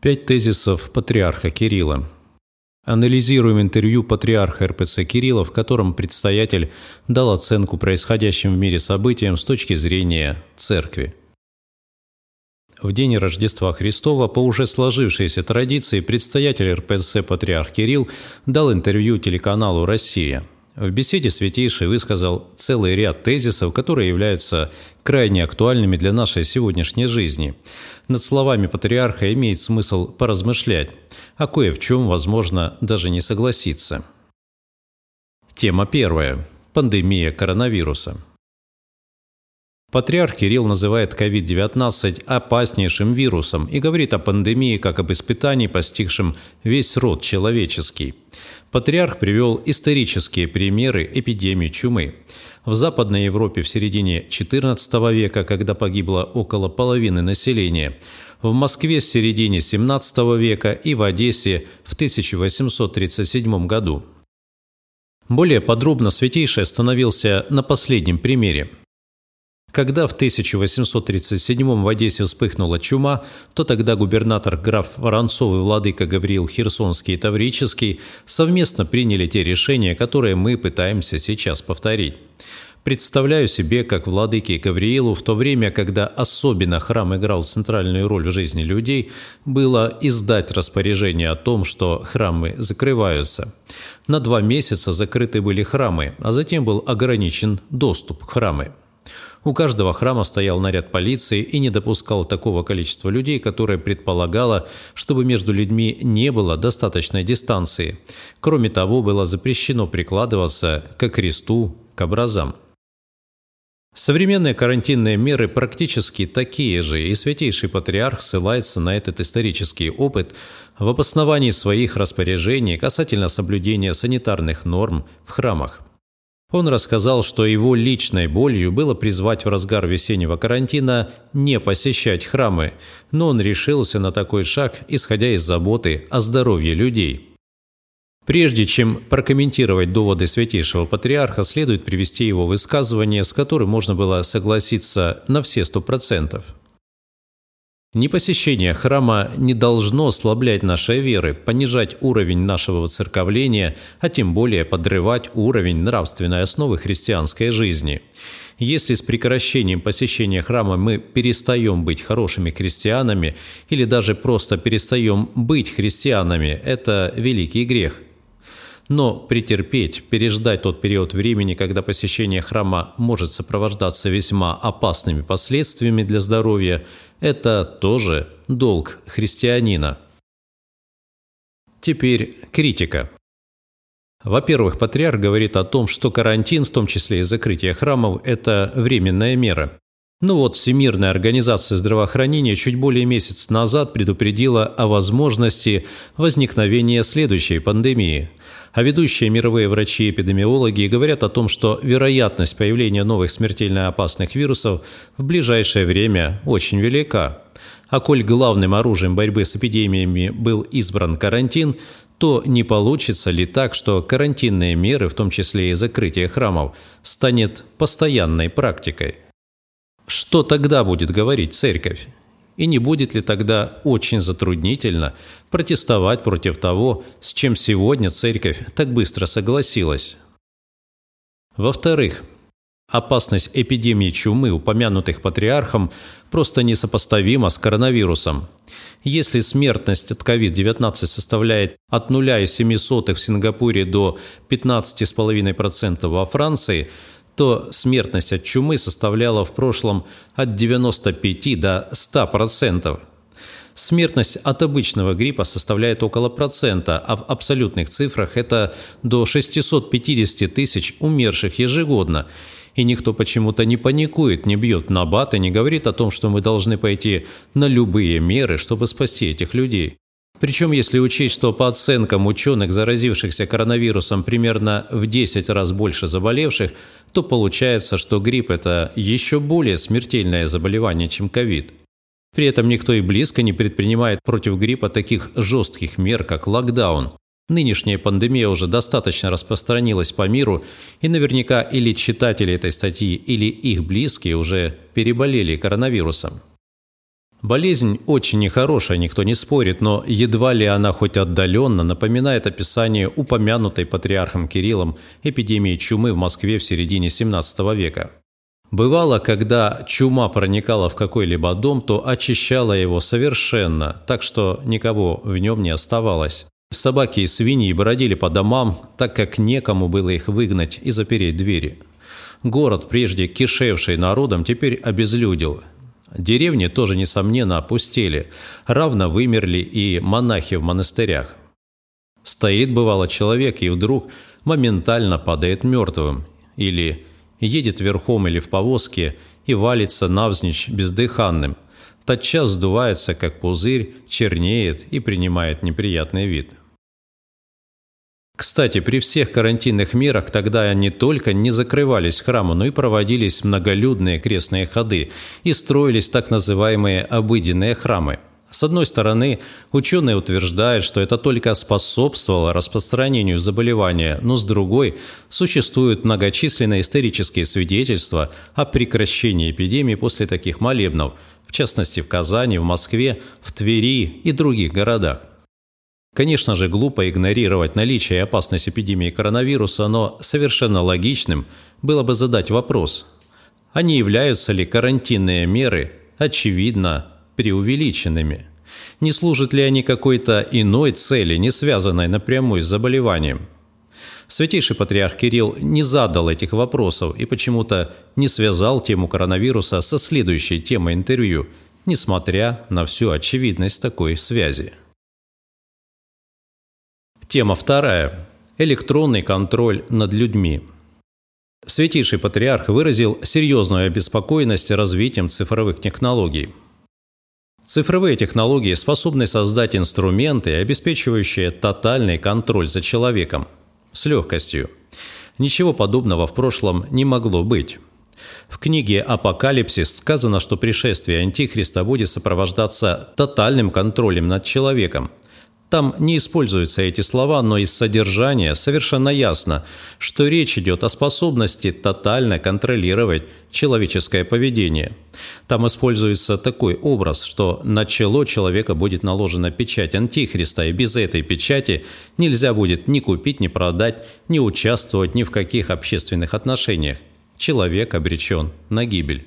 Пять тезисов патриарха Кирилла. Анализируем интервью патриарха РПЦ Кирилла, в котором предстоятель дал оценку происходящим в мире событиям с точки зрения церкви. В день Рождества Христова по уже сложившейся традиции предстоятель РПЦ патриарх Кирилл дал интервью телеканалу «Россия». В беседе Святейший высказал целый ряд тезисов, которые являются крайне актуальными для нашей сегодняшней жизни. Над словами патриарха имеет смысл поразмышлять, а кое в чем, возможно, даже не согласиться. Тема первая. Пандемия коронавируса. Патриарх Кирилл называет COVID-19 опаснейшим вирусом и говорит о пандемии как об испытании, постигшем весь род человеческий. Патриарх привел исторические примеры эпидемии чумы. В Западной Европе в середине XIV века, когда погибло около половины населения, в Москве в середине XVII века и в Одессе в 1837 году. Более подробно Святейший остановился на последнем примере. Когда в 1837 в Одессе вспыхнула чума, то тогда губернатор граф Воронцов и владыка Гавриил Херсонский и Таврический совместно приняли те решения, которые мы пытаемся сейчас повторить. Представляю себе, как владыке Гавриилу в то время, когда особенно храм играл центральную роль в жизни людей, было издать распоряжение о том, что храмы закрываются. На два месяца закрыты были храмы, а затем был ограничен доступ к храмы. У каждого храма стоял наряд полиции и не допускал такого количества людей, которое предполагало, чтобы между людьми не было достаточной дистанции. Кроме того, было запрещено прикладываться к кресту, к образам. Современные карантинные меры практически такие же, и Святейший Патриарх ссылается на этот исторический опыт в обосновании своих распоряжений касательно соблюдения санитарных норм в храмах. Он рассказал, что его личной болью было призвать в разгар весеннего карантина не посещать храмы, но он решился на такой шаг, исходя из заботы о здоровье людей. Прежде чем прокомментировать доводы Святейшего Патриарха, следует привести его высказывание, с которым можно было согласиться на все сто процентов. Непосещение храма не должно ослаблять нашей веры, понижать уровень нашего воцерковления, а тем более подрывать уровень нравственной основы христианской жизни. Если с прекращением посещения храма мы перестаем быть хорошими христианами или даже просто перестаем быть христианами, это великий грех – но претерпеть, переждать тот период времени, когда посещение храма может сопровождаться весьма опасными последствиями для здоровья, это тоже долг христианина. Теперь критика. Во-первых, патриарх говорит о том, что карантин, в том числе и закрытие храмов, это временная мера. Ну вот, Всемирная организация здравоохранения чуть более месяца назад предупредила о возможности возникновения следующей пандемии. А ведущие мировые врачи-эпидемиологи говорят о том, что вероятность появления новых смертельно опасных вирусов в ближайшее время очень велика. А коль главным оружием борьбы с эпидемиями был избран карантин, то не получится ли так, что карантинные меры, в том числе и закрытие храмов, станет постоянной практикой – что тогда будет говорить церковь? И не будет ли тогда очень затруднительно протестовать против того, с чем сегодня церковь так быстро согласилась? Во-вторых, опасность эпидемии чумы, упомянутых патриархом, просто несопоставима с коронавирусом. Если смертность от COVID-19 составляет от 0,07 в Сингапуре до 15,5% во Франции – то смертность от чумы составляла в прошлом от 95 до 100%. Смертность от обычного гриппа составляет около процента, а в абсолютных цифрах это до 650 тысяч умерших ежегодно. И никто почему-то не паникует, не бьет на бат и не говорит о том, что мы должны пойти на любые меры, чтобы спасти этих людей. Причем, если учесть, что по оценкам ученых, заразившихся коронавирусом примерно в 10 раз больше заболевших, то получается, что грипп – это еще более смертельное заболевание, чем ковид. При этом никто и близко не предпринимает против гриппа таких жестких мер, как локдаун. Нынешняя пандемия уже достаточно распространилась по миру, и наверняка или читатели этой статьи, или их близкие уже переболели коронавирусом. Болезнь очень нехорошая, никто не спорит, но едва ли она хоть отдаленно напоминает описание упомянутой патриархом Кириллом эпидемии чумы в Москве в середине 17 века. Бывало, когда чума проникала в какой-либо дом, то очищала его совершенно, так что никого в нем не оставалось. Собаки и свиньи бродили по домам, так как некому было их выгнать и запереть двери. Город, прежде кишевший народом, теперь обезлюдил – Деревни тоже, несомненно, опустели, равно вымерли и монахи в монастырях. Стоит, бывало, человек и вдруг моментально падает мертвым, или едет верхом или в повозке и валится навзничь бездыханным, тотчас сдувается, как пузырь, чернеет и принимает неприятный вид. Кстати, при всех карантинных мерах тогда не только не закрывались храмы, но и проводились многолюдные крестные ходы и строились так называемые обыденные храмы. С одной стороны, ученые утверждают, что это только способствовало распространению заболевания, но с другой, существуют многочисленные исторические свидетельства о прекращении эпидемии после таких молебнов, в частности в Казани, в Москве, в Твери и других городах. Конечно же, глупо игнорировать наличие и опасность эпидемии коронавируса, но совершенно логичным было бы задать вопрос, а не являются ли карантинные меры, очевидно, преувеличенными? Не служат ли они какой-то иной цели, не связанной напрямую с заболеванием? Святейший патриарх Кирилл не задал этих вопросов и почему-то не связал тему коронавируса со следующей темой интервью, несмотря на всю очевидность такой связи. Тема вторая. Электронный контроль над людьми. Святейший Патриарх выразил серьезную обеспокоенность развитием цифровых технологий. Цифровые технологии способны создать инструменты, обеспечивающие тотальный контроль за человеком. С легкостью. Ничего подобного в прошлом не могло быть. В книге «Апокалипсис» сказано, что пришествие Антихриста будет сопровождаться тотальным контролем над человеком – там не используются эти слова, но из содержания совершенно ясно, что речь идет о способности тотально контролировать человеческое поведение. Там используется такой образ, что на чело человека будет наложена печать Антихриста, и без этой печати нельзя будет ни купить, ни продать, ни участвовать ни в каких общественных отношениях. Человек обречен на гибель.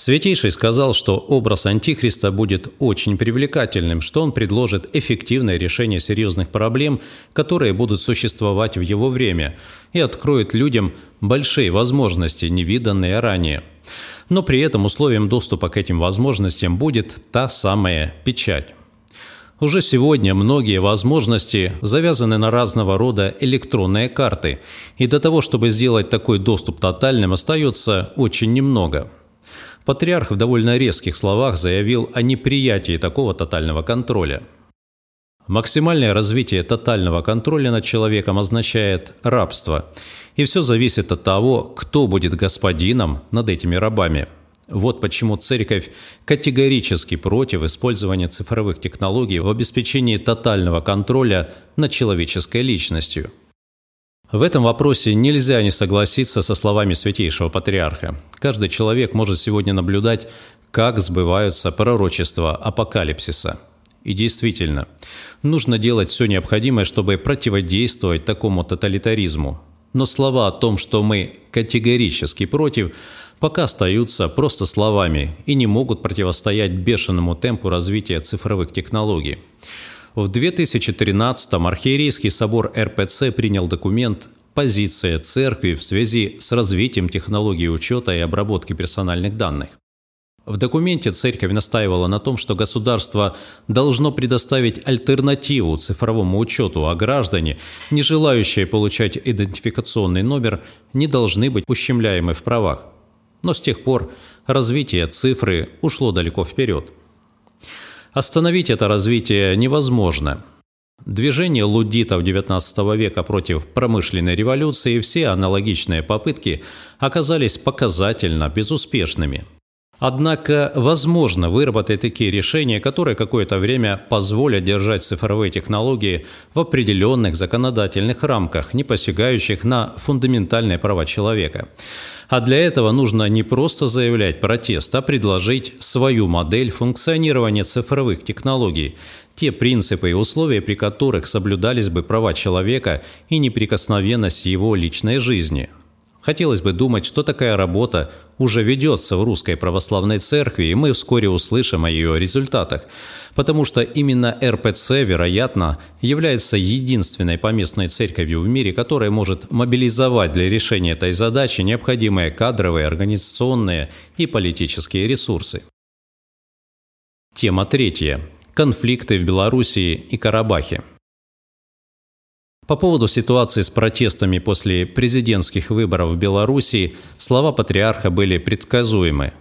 Святейший сказал, что образ Антихриста будет очень привлекательным, что он предложит эффективное решение серьезных проблем, которые будут существовать в его время, и откроет людям большие возможности, невиданные ранее. Но при этом условием доступа к этим возможностям будет та самая печать. Уже сегодня многие возможности завязаны на разного рода электронные карты, и до того, чтобы сделать такой доступ тотальным, остается очень немного – Патриарх в довольно резких словах заявил о неприятии такого тотального контроля. Максимальное развитие тотального контроля над человеком означает рабство, и все зависит от того, кто будет господином над этими рабами. Вот почему церковь категорически против использования цифровых технологий в обеспечении тотального контроля над человеческой личностью – в этом вопросе нельзя не согласиться со словами святейшего патриарха. Каждый человек может сегодня наблюдать, как сбываются пророчества апокалипсиса. И действительно, нужно делать все необходимое, чтобы противодействовать такому тоталитаризму. Но слова о том, что мы категорически против, пока остаются просто словами и не могут противостоять бешеному темпу развития цифровых технологий. В 2013-м архиерейский собор РПЦ принял документ «Позиция церкви в связи с развитием технологий учета и обработки персональных данных». В документе церковь настаивала на том, что государство должно предоставить альтернативу цифровому учету, а граждане, не желающие получать идентификационный номер, не должны быть ущемляемы в правах. Но с тех пор развитие цифры ушло далеко вперед. Остановить это развитие невозможно. Движение лудитов XIX века против промышленной революции и все аналогичные попытки оказались показательно безуспешными. Однако возможно выработать такие решения, которые какое-то время позволят держать цифровые технологии в определенных законодательных рамках, не посягающих на фундаментальные права человека. А для этого нужно не просто заявлять протест, а предложить свою модель функционирования цифровых технологий, те принципы и условия, при которых соблюдались бы права человека и неприкосновенность его личной жизни – Хотелось бы думать, что такая работа уже ведется в Русской Православной Церкви, и мы вскоре услышим о ее результатах, потому что именно РПЦ, вероятно, является единственной поместной церковью в мире, которая может мобилизовать для решения этой задачи необходимые кадровые, организационные и политические ресурсы. Тема третья. Конфликты в Белоруссии и Карабахе. По поводу ситуации с протестами после президентских выборов в Белоруссии слова патриарха были предсказуемы.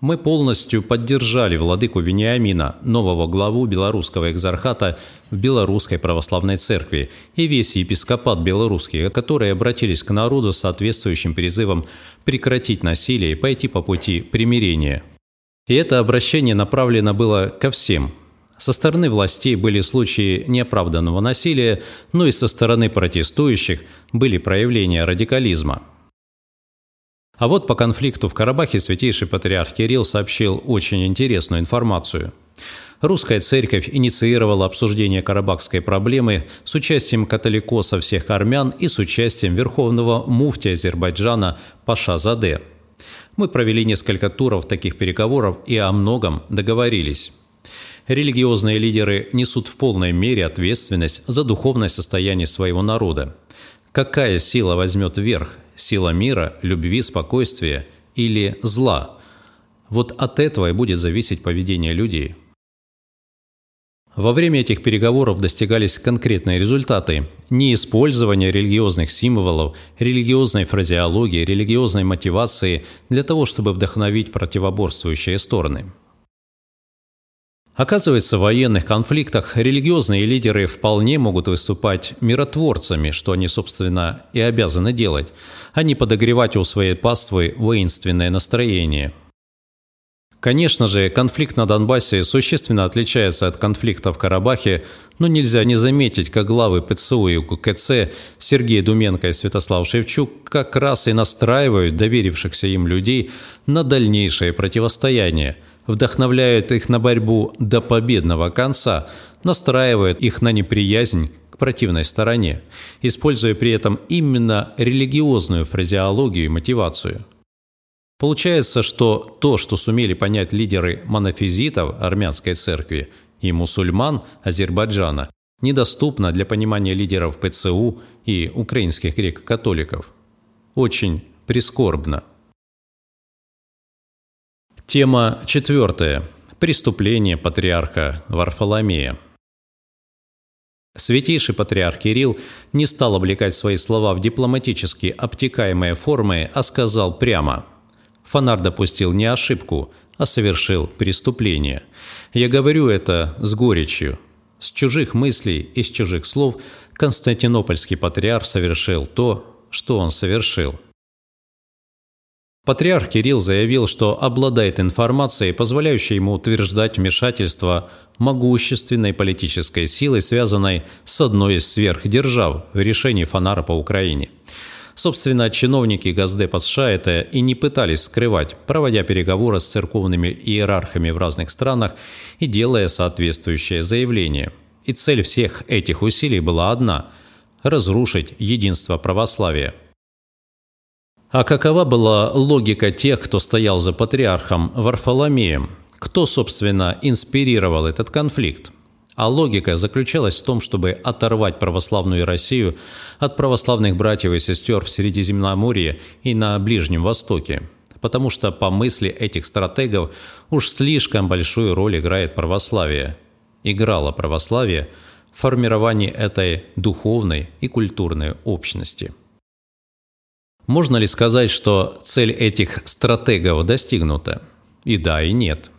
Мы полностью поддержали владыку Вениамина, нового главу белорусского экзархата в Белорусской Православной Церкви и весь епископат белорусский, которые обратились к народу с соответствующим призывом прекратить насилие и пойти по пути примирения. И это обращение направлено было ко всем – со стороны властей были случаи неоправданного насилия, но и со стороны протестующих были проявления радикализма. А вот по конфликту в Карабахе святейший патриарх Кирилл сообщил очень интересную информацию. Русская церковь инициировала обсуждение карабахской проблемы с участием католикосов всех армян и с участием верховного муфтия Азербайджана Паша Заде. Мы провели несколько туров таких переговоров и о многом договорились религиозные лидеры несут в полной мере ответственность за духовное состояние своего народа. Какая сила возьмет верх – сила мира, любви, спокойствия или зла? Вот от этого и будет зависеть поведение людей. Во время этих переговоров достигались конкретные результаты. Не использование религиозных символов, религиозной фразеологии, религиозной мотивации для того, чтобы вдохновить противоборствующие стороны – Оказывается, в военных конфликтах религиозные лидеры вполне могут выступать миротворцами, что они, собственно, и обязаны делать, а не подогревать у своей паствы воинственное настроение. Конечно же, конфликт на Донбассе существенно отличается от конфликта в Карабахе, но нельзя не заметить, как главы ПЦУ и УКЦ Сергей Думенко и Святослав Шевчук как раз и настраивают доверившихся им людей на дальнейшее противостояние – вдохновляют их на борьбу до победного конца, настраивают их на неприязнь к противной стороне, используя при этом именно религиозную фразеологию и мотивацию. Получается, что то, что сумели понять лидеры монофизитов армянской церкви и мусульман Азербайджана, недоступно для понимания лидеров ПЦУ и украинских греко-католиков. Очень прискорбно. Тема четвертая. Преступление патриарха Варфоломея. Святейший патриарх Кирилл не стал облекать свои слова в дипломатически обтекаемые формы, а сказал прямо «Фонар допустил не ошибку, а совершил преступление. Я говорю это с горечью. С чужих мыслей и с чужих слов Константинопольский патриарх совершил то, что он совершил – Патриарх Кирилл заявил, что обладает информацией, позволяющей ему утверждать вмешательство могущественной политической силы, связанной с одной из сверхдержав в решении Фонара по Украине. Собственно, чиновники Газдепа США это и не пытались скрывать, проводя переговоры с церковными иерархами в разных странах и делая соответствующее заявление. И цель всех этих усилий была одна – разрушить единство православия – а какова была логика тех, кто стоял за патриархом Варфоломеем? Кто, собственно, инспирировал этот конфликт? А логика заключалась в том, чтобы оторвать православную Россию от православных братьев и сестер в Средиземноморье и на Ближнем Востоке. Потому что, по мысли этих стратегов, уж слишком большую роль играет православие. Играло православие в формировании этой духовной и культурной общности. Можно ли сказать, что цель этих стратегов достигнута? И да, и нет.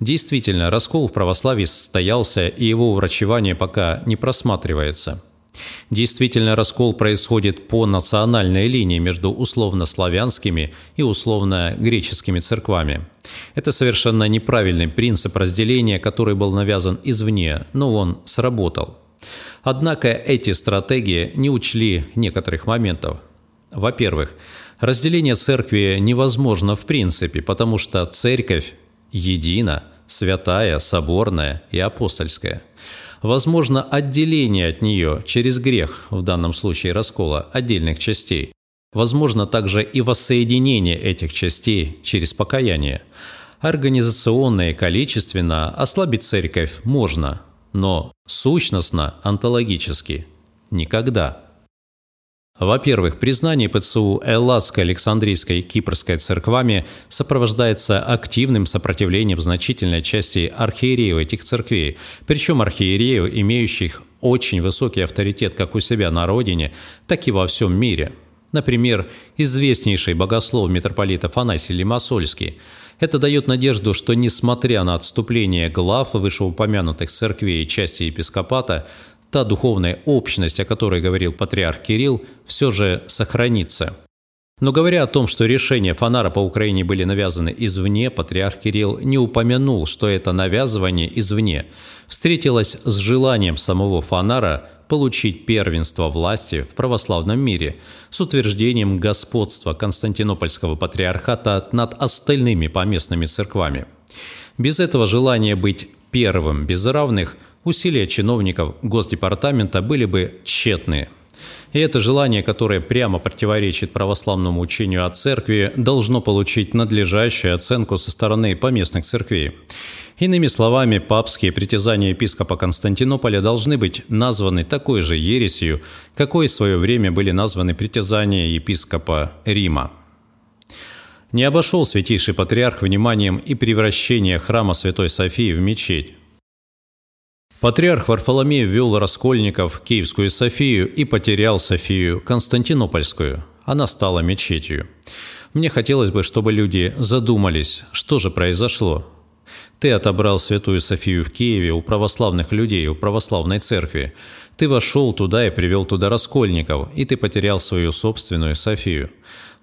Действительно, раскол в православии состоялся, и его врачевание пока не просматривается. Действительно, раскол происходит по национальной линии между условно-славянскими и условно-греческими церквами. Это совершенно неправильный принцип разделения, который был навязан извне, но он сработал. Однако эти стратегии не учли некоторых моментов. Во-первых, разделение церкви невозможно в принципе, потому что церковь едина, святая, соборная и апостольская. Возможно отделение от нее через грех, в данном случае раскола, отдельных частей. Возможно также и воссоединение этих частей через покаяние. Организационно и количественно ослабить церковь можно, но сущностно, онтологически – никогда. Во-первых, признание ПЦУ Элладской, Александрийской Кипрской церквами сопровождается активным сопротивлением значительной части архиереев этих церквей, причем архиереев, имеющих очень высокий авторитет как у себя на родине, так и во всем мире. Например, известнейший богослов митрополит Афанасий Лимассольский. Это дает надежду, что несмотря на отступление глав вышеупомянутых церквей и части епископата, та духовная общность, о которой говорил патриарх Кирилл, все же сохранится. Но говоря о том, что решения Фонара по Украине были навязаны извне, патриарх Кирилл не упомянул, что это навязывание извне встретилось с желанием самого Фонара получить первенство власти в православном мире с утверждением господства Константинопольского патриархата над остальными поместными церквами. Без этого желания быть первым без равных усилия чиновников Госдепартамента были бы тщетны. И это желание, которое прямо противоречит православному учению о церкви, должно получить надлежащую оценку со стороны поместных церквей. Иными словами, папские притязания епископа Константинополя должны быть названы такой же ересью, какой в свое время были названы притязания епископа Рима. Не обошел святейший патриарх вниманием и превращение храма Святой Софии в мечеть. Патриарх Варфоломей ввел раскольников в Киевскую Софию и потерял Софию Константинопольскую. Она стала мечетью. Мне хотелось бы, чтобы люди задумались, что же произошло. Ты отобрал Святую Софию в Киеве у православных людей, у православной церкви. Ты вошел туда и привел туда раскольников, и ты потерял свою собственную Софию.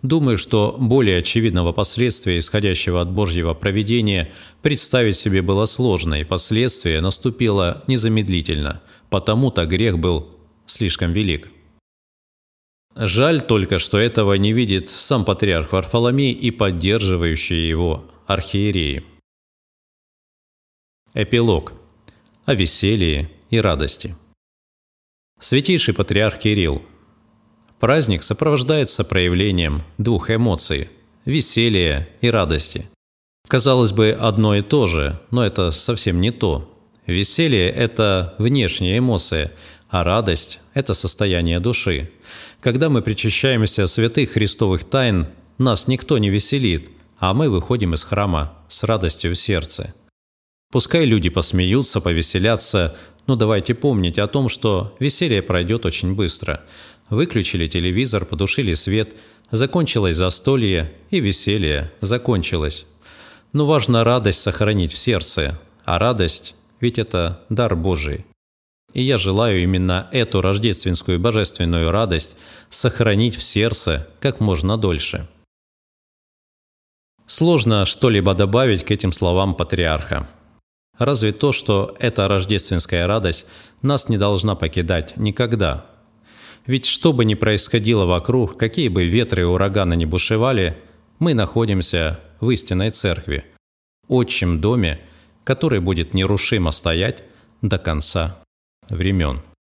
Думаю, что более очевидного последствия, исходящего от Божьего проведения, представить себе было сложно, и последствие наступило незамедлительно, потому-то грех был слишком велик. Жаль только, что этого не видит сам патриарх Варфоломей и поддерживающие его архиереи. Эпилог. О веселье и радости. Святейший патриарх Кирилл Праздник сопровождается проявлением двух эмоций – веселья и радости. Казалось бы, одно и то же, но это совсем не то. Веселье – это внешняя эмоция, а радость – это состояние души. Когда мы причащаемся святых христовых тайн, нас никто не веселит, а мы выходим из храма с радостью в сердце. Пускай люди посмеются, повеселятся, но давайте помнить о том, что веселье пройдет очень быстро – Выключили телевизор, потушили свет, закончилось застолье, и веселье закончилось. Но важно радость сохранить в сердце, а радость – ведь это дар Божий. И я желаю именно эту рождественскую божественную радость сохранить в сердце как можно дольше. Сложно что-либо добавить к этим словам патриарха. Разве то, что эта рождественская радость нас не должна покидать никогда – ведь что бы ни происходило вокруг, какие бы ветры и ураганы ни бушевали, мы находимся в истинной церкви, отчим доме, который будет нерушимо стоять до конца времен.